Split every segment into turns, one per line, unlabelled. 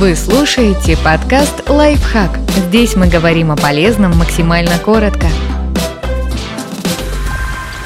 Вы слушаете подкаст «Лайфхак». Здесь мы говорим о полезном максимально коротко.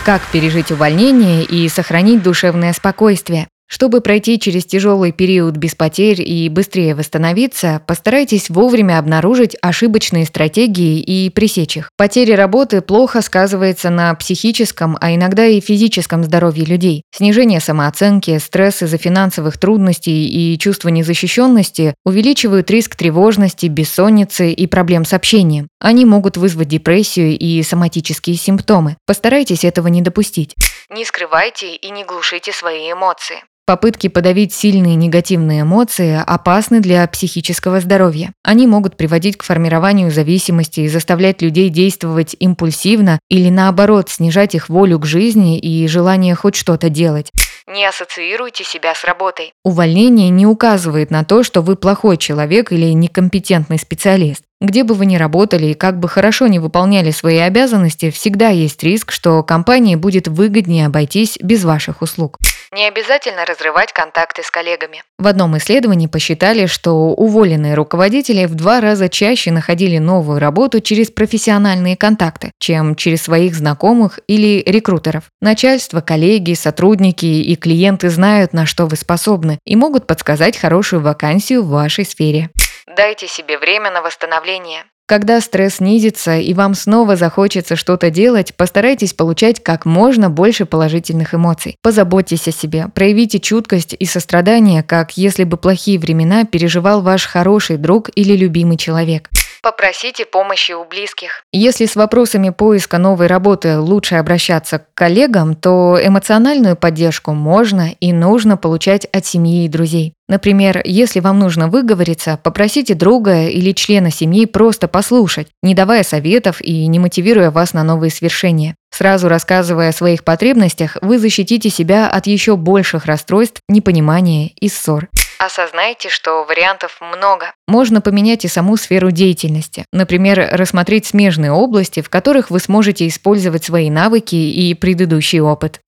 Как пережить увольнение и сохранить душевное спокойствие? Чтобы пройти через тяжелый период без потерь и быстрее восстановиться, постарайтесь вовремя обнаружить ошибочные стратегии и пресечь их. Потеря работы плохо сказывается на психическом, а иногда и физическом здоровье людей. Снижение самооценки, стресс из-за финансовых трудностей и чувство незащищенности увеличивают риск тревожности, бессонницы и проблем с общением. Они могут вызвать депрессию и соматические симптомы. Постарайтесь этого не допустить.
Не скрывайте и не глушите свои эмоции.
Попытки подавить сильные негативные эмоции опасны для психического здоровья. Они могут приводить к формированию зависимости и заставлять людей действовать импульсивно или наоборот снижать их волю к жизни и желание хоть что-то делать.
Не ассоциируйте себя с работой.
Увольнение не указывает на то, что вы плохой человек или некомпетентный специалист. Где бы вы ни работали и как бы хорошо не выполняли свои обязанности, всегда есть риск, что компании будет выгоднее обойтись без ваших услуг.
Не обязательно разрывать контакты с коллегами.
В одном исследовании посчитали, что уволенные руководители в два раза чаще находили новую работу через профессиональные контакты, чем через своих знакомых или рекрутеров. Начальство, коллеги, сотрудники и клиенты знают, на что вы способны и могут подсказать хорошую вакансию в вашей сфере.
Дайте себе время на восстановление.
Когда стресс снизится и вам снова захочется что-то делать, постарайтесь получать как можно больше положительных эмоций. Позаботьтесь о себе, проявите чуткость и сострадание, как если бы плохие времена переживал ваш хороший друг или любимый человек.
Попросите помощи у близких.
Если с вопросами поиска новой работы лучше обращаться к коллегам, то эмоциональную поддержку можно и нужно получать от семьи и друзей. Например, если вам нужно выговориться, попросите друга или члена семьи просто послушать, не давая советов и не мотивируя вас на новые свершения. Сразу рассказывая о своих потребностях, вы защитите себя от еще больших расстройств, непонимания и ссор.
Осознайте, что вариантов много.
Можно поменять и саму сферу деятельности. Например, рассмотреть смежные области, в которых вы сможете использовать свои навыки и предыдущий опыт.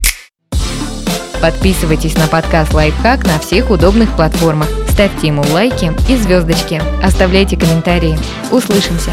Подписывайтесь на подкаст «Лайфхак» на всех удобных платформах. Ставьте ему лайки и звездочки. Оставляйте комментарии. Услышимся!